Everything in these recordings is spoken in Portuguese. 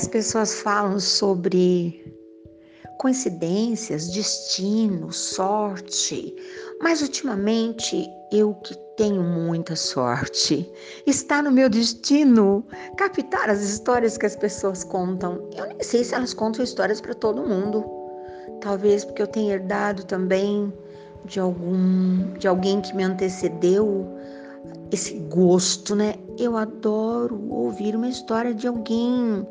As pessoas falam sobre coincidências, destino, sorte, mas ultimamente eu que tenho muita sorte. Está no meu destino captar as histórias que as pessoas contam. Eu nem sei se elas contam histórias para todo mundo. Talvez porque eu tenha herdado também de algum de alguém que me antecedeu esse gosto, né? Eu adoro ouvir uma história de alguém.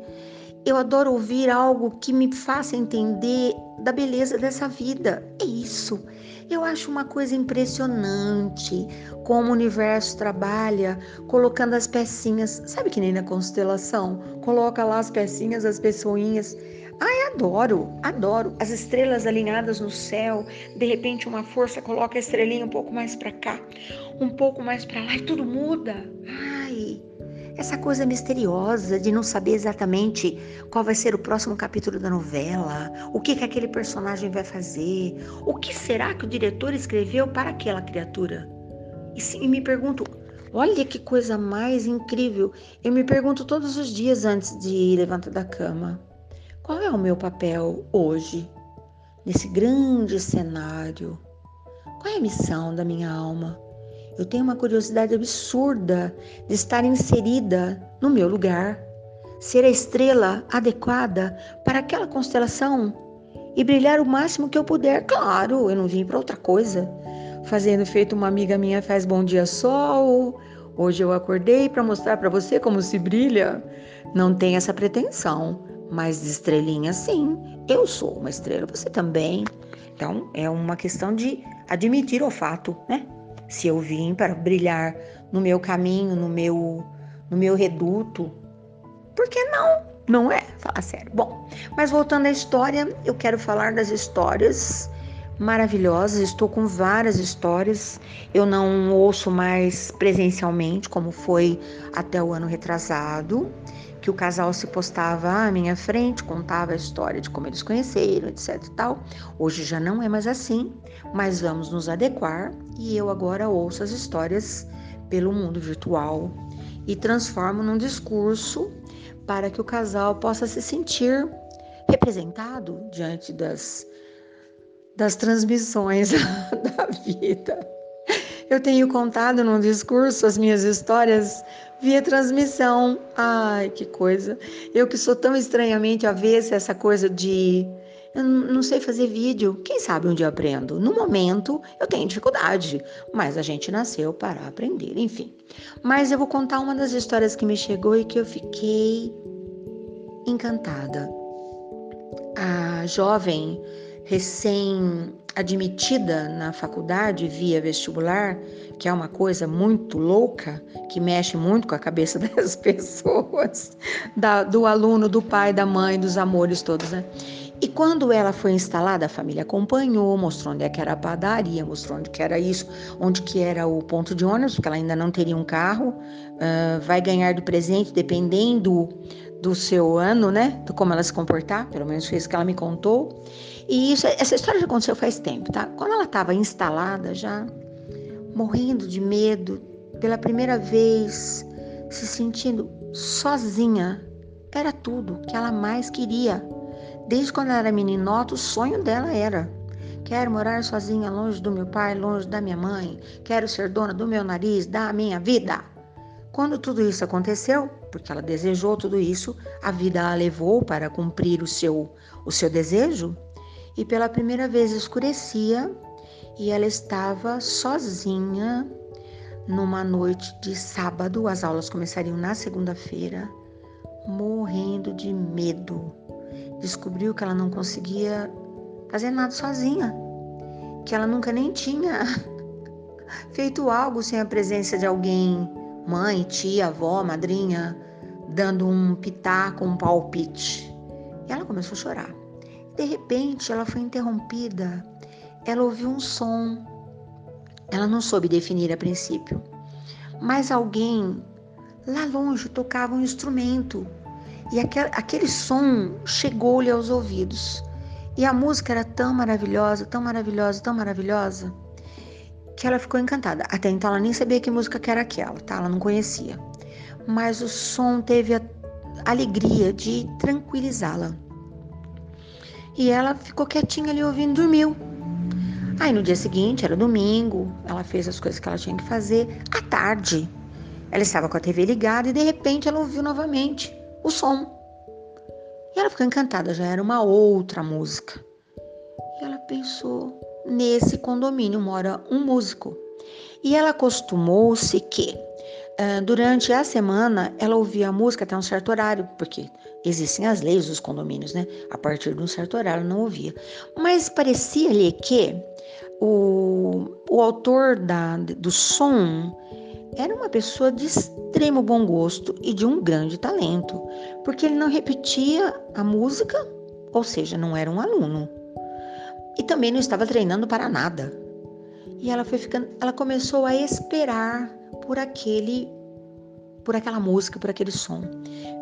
Eu adoro ouvir algo que me faça entender da beleza dessa vida. É isso. Eu acho uma coisa impressionante como o universo trabalha colocando as pecinhas, sabe que nem na constelação? Coloca lá as pecinhas, as pessoinhas. Ai, adoro, adoro. As estrelas alinhadas no céu, de repente uma força coloca a estrelinha um pouco mais para cá, um pouco mais para lá e tudo muda. Ai, essa coisa misteriosa de não saber exatamente qual vai ser o próximo capítulo da novela, o que, que aquele personagem vai fazer, o que será que o diretor escreveu para aquela criatura. E, sim, me pergunto, olha que coisa mais incrível. Eu me pergunto todos os dias antes de levantar da cama: qual é o meu papel hoje, nesse grande cenário? Qual é a missão da minha alma? Eu tenho uma curiosidade absurda de estar inserida no meu lugar, ser a estrela adequada para aquela constelação e brilhar o máximo que eu puder. Claro, eu não vim para outra coisa. Fazendo feito uma amiga minha faz bom dia sol. Hoje eu acordei para mostrar para você como se brilha. Não tem essa pretensão, mas de estrelinha sim. Eu sou uma estrela, você também. Então é uma questão de admitir o fato, né? Se eu vim para brilhar no meu caminho, no meu, no meu reduto, por que não? Não é? Fala sério. Bom, mas voltando à história, eu quero falar das histórias maravilhosas. Estou com várias histórias. Eu não ouço mais presencialmente, como foi até o ano retrasado que o casal se postava à minha frente, contava a história de como eles conheceram, etc e tal. Hoje já não é mais assim, mas vamos nos adequar e eu agora ouço as histórias pelo mundo virtual e transformo num discurso para que o casal possa se sentir representado diante das das transmissões da vida. Eu tenho contado num discurso as minhas histórias via transmissão. Ai, que coisa. Eu que sou tão estranhamente avessa essa coisa de eu não sei fazer vídeo. Quem sabe um dia aprendo. No momento eu tenho dificuldade, mas a gente nasceu para aprender, enfim. Mas eu vou contar uma das histórias que me chegou e que eu fiquei encantada. A jovem recém-admitida na faculdade via vestibular, que é uma coisa muito louca, que mexe muito com a cabeça das pessoas, da, do aluno, do pai, da mãe, dos amores todos, né? E quando ela foi instalada, a família acompanhou, mostrou onde é que era a padaria, mostrou onde que era isso, onde que era o ponto de ônibus, porque ela ainda não teria um carro, uh, vai ganhar do presente dependendo do seu ano, né? Do como ela se comportar, pelo menos foi isso que ela me contou. E isso, essa história já aconteceu faz tempo, tá? Quando ela estava instalada já, morrendo de medo, pela primeira vez, se sentindo sozinha, era tudo que ela mais queria. Desde quando ela era meninota, o sonho dela era Quero morar sozinha, longe do meu pai, longe da minha mãe. Quero ser dona do meu nariz, da minha vida. Quando tudo isso aconteceu, porque ela desejou tudo isso, a vida a levou para cumprir o seu, o seu desejo, e pela primeira vez escurecia e ela estava sozinha numa noite de sábado, as aulas começariam na segunda-feira, morrendo de medo. Descobriu que ela não conseguia fazer nada sozinha, que ela nunca nem tinha feito algo sem a presença de alguém mãe, tia, avó, madrinha, dando um pitaco, um palpite. E ela começou a chorar. De repente, ela foi interrompida. Ela ouviu um som. Ela não soube definir a princípio, mas alguém lá longe tocava um instrumento e aquele, som chegou-lhe aos ouvidos. E a música era tão maravilhosa, tão maravilhosa, tão maravilhosa que ela ficou encantada. Até então ela nem sabia que música que era aquela, tá? Ela não conhecia. Mas o som teve a, alegria de tranquilizá-la. E ela ficou quietinha ali ouvindo, dormiu. Aí no dia seguinte, era domingo, ela fez as coisas que ela tinha que fazer. À tarde, ela estava com a TV ligada e de repente ela ouviu novamente o som. E ela ficou encantada, já era uma outra música. E ela pensou: nesse condomínio mora um músico. E ela acostumou-se que durante a semana ela ouvia a música até um certo horário, porque existem as leis dos condomínios, né? A partir de um certo horário não ouvia. Mas parecia-lhe que o, o autor da, do som era uma pessoa de extremo bom gosto e de um grande talento, porque ele não repetia a música, ou seja, não era um aluno. E também não estava treinando para nada. E ela foi ficando, ela começou a esperar por aquele por aquela música, por aquele som.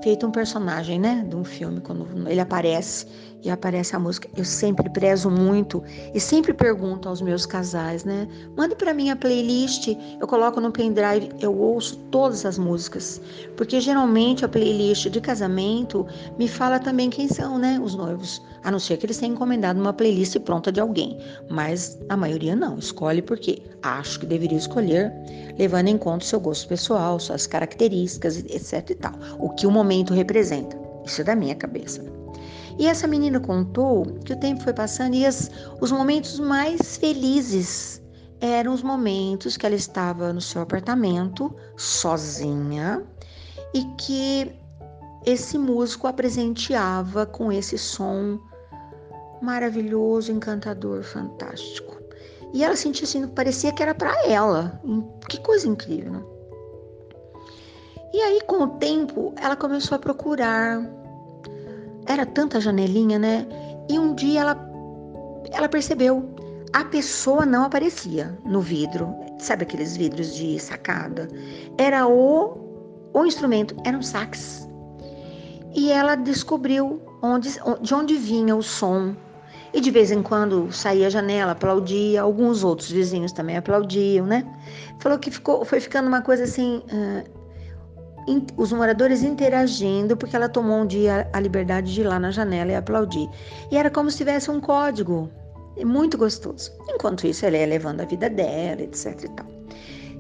Feito um personagem, né, de um filme, quando ele aparece e aparece a música. Eu sempre prezo muito e sempre pergunto aos meus casais, né, mande para mim a playlist, eu coloco no pendrive, eu ouço todas as músicas, porque geralmente a playlist de casamento me fala também quem são, né, os noivos, a não ser que eles tenham encomendado uma playlist pronta de alguém, mas a maioria não, escolhe porque acho que deveria escolher, levando em conta o seu gosto pessoal, suas características, etc e tal, o que o momento representa. Isso é da minha cabeça. E essa menina contou que o tempo foi passando e as, os momentos mais felizes eram os momentos que ela estava no seu apartamento, sozinha, e que esse músico a presenteava com esse som maravilhoso, encantador, fantástico. E ela sentia assim, parecia que era para ela. Que coisa incrível, né? E aí, com o tempo, ela começou a procurar. Era tanta janelinha, né? E um dia ela, ela percebeu. A pessoa não aparecia no vidro. Sabe aqueles vidros de sacada? Era o, o instrumento, era um sax. E ela descobriu onde, de onde vinha o som e de vez em quando saía a janela, aplaudia, alguns outros vizinhos também aplaudiam, né? Falou que ficou, foi ficando uma coisa assim, uh, os moradores interagindo, porque ela tomou um dia a liberdade de ir lá na janela e aplaudir. E era como se tivesse um código, muito gostoso. Enquanto isso, ela ia levando a vida dela, etc e tal.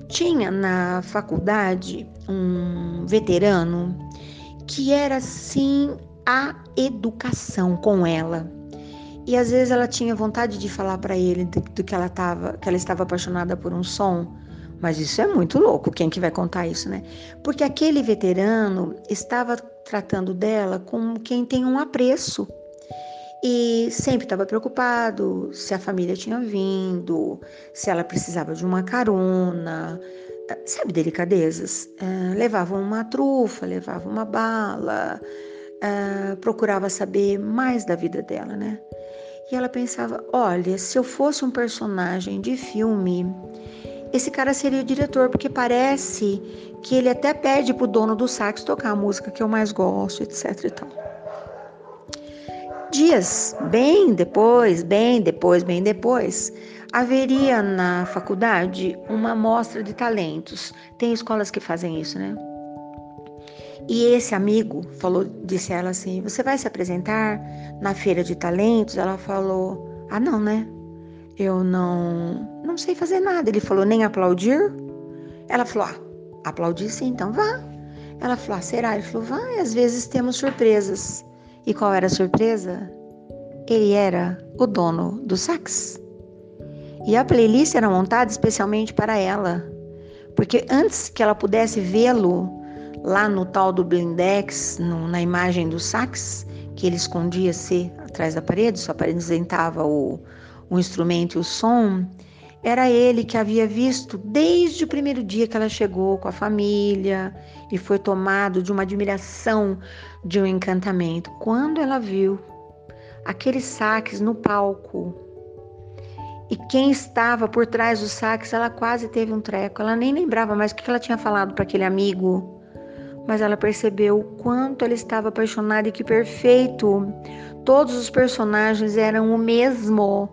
Tinha na faculdade um veterano que era assim a educação com ela e às vezes ela tinha vontade de falar para ele do, do, que ela tava, que ela estava apaixonada por um som, mas isso é muito louco, quem que vai contar isso, né? Porque aquele veterano estava tratando dela como quem tem um apreço. E sempre estava preocupado se a família tinha vindo, se ela precisava de uma carona, sabe, delicadezas. Uh, levava uma trufa, levava uma bala, uh, procurava saber mais da vida dela, né? E ela pensava: olha, se eu fosse um personagem de filme, esse cara seria o diretor, porque parece que ele até pede pro dono do sax tocar a música que eu mais gosto, etc e tal. Dias bem depois, bem depois, bem depois, haveria na faculdade uma mostra de talentos. Tem escolas que fazem isso, né? E esse amigo falou, disse a ela assim: "Você vai se apresentar na feira de talentos?" Ela falou: "Ah, não, né? Eu não não sei fazer nada." Ele falou: "Nem aplaudir?" Ela falou: ah, aplaudir sim, então vá." Ela falou: ah, será? Ele falou: vai, às vezes temos surpresas. E qual era a surpresa? Ele era o dono do sax. E a playlist era montada especialmente para ela, porque antes que ela pudesse vê-lo lá no tal do blindex, no, na imagem do sax, que ele escondia-se atrás da parede, só apresentava o, o instrumento e o som, era ele que havia visto desde o primeiro dia que ela chegou com a família e foi tomado de uma admiração, de um encantamento. Quando ela viu aqueles saques no palco e quem estava por trás dos saques, ela quase teve um treco. Ela nem lembrava mais o que ela tinha falado para aquele amigo mas ela percebeu o quanto ela estava apaixonada e que perfeito. Todos os personagens eram o mesmo.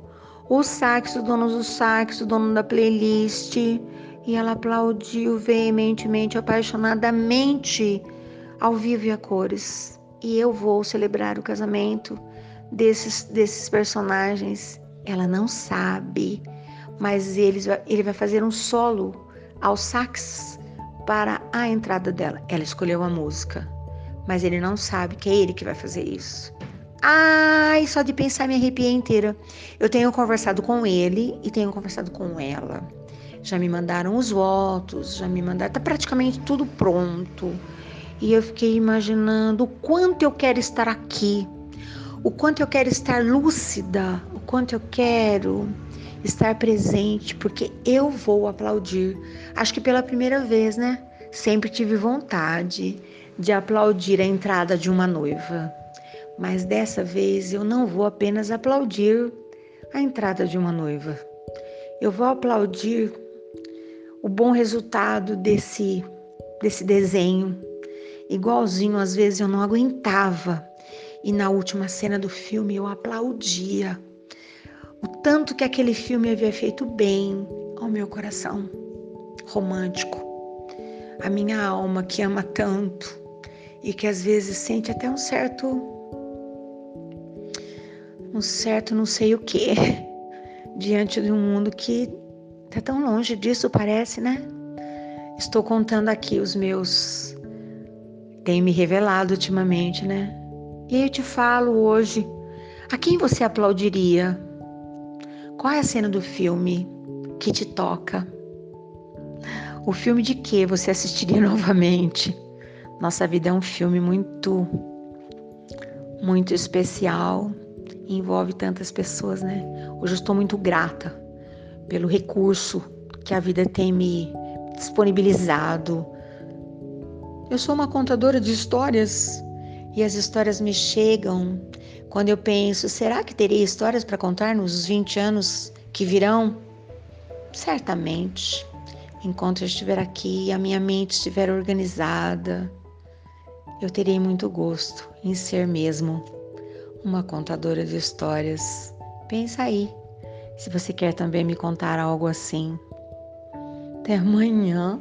O sax, o dono do sax, o dono da playlist. E ela aplaudiu veementemente, apaixonadamente ao vivo e a cores. E eu vou celebrar o casamento desses, desses personagens. Ela não sabe, mas ele, ele vai fazer um solo ao sax para a entrada dela. Ela escolheu a música, mas ele não sabe que é ele que vai fazer isso. Ai, só de pensar me arrepiei inteira. Eu tenho conversado com ele e tenho conversado com ela. Já me mandaram os votos, já me mandaram, tá praticamente tudo pronto. E eu fiquei imaginando o quanto eu quero estar aqui, o quanto eu quero estar lúcida, o quanto eu quero estar presente, porque eu vou aplaudir. Acho que pela primeira vez, né? Sempre tive vontade de aplaudir a entrada de uma noiva. Mas dessa vez eu não vou apenas aplaudir a entrada de uma noiva. Eu vou aplaudir o bom resultado desse desse desenho. Igualzinho, às vezes eu não aguentava. E na última cena do filme eu aplaudia. O tanto que aquele filme havia feito bem ao meu coração romântico. A minha alma que ama tanto e que às vezes sente até um certo um certo não sei o que, diante de um mundo que está tão longe disso, parece, né? Estou contando aqui os meus. Tem me revelado ultimamente, né? E eu te falo hoje: a quem você aplaudiria? Qual é a cena do filme que te toca? O filme de que você assistiria novamente? Nossa vida é um filme muito, muito especial envolve tantas pessoas, né? Hoje eu estou muito grata pelo recurso que a vida tem me disponibilizado. Eu sou uma contadora de histórias e as histórias me chegam quando eu penso: será que teria histórias para contar nos 20 anos que virão? Certamente. Enquanto eu estiver aqui e a minha mente estiver organizada, eu terei muito gosto em ser mesmo uma contadora de histórias. Pensa aí, se você quer também me contar algo assim. Até amanhã.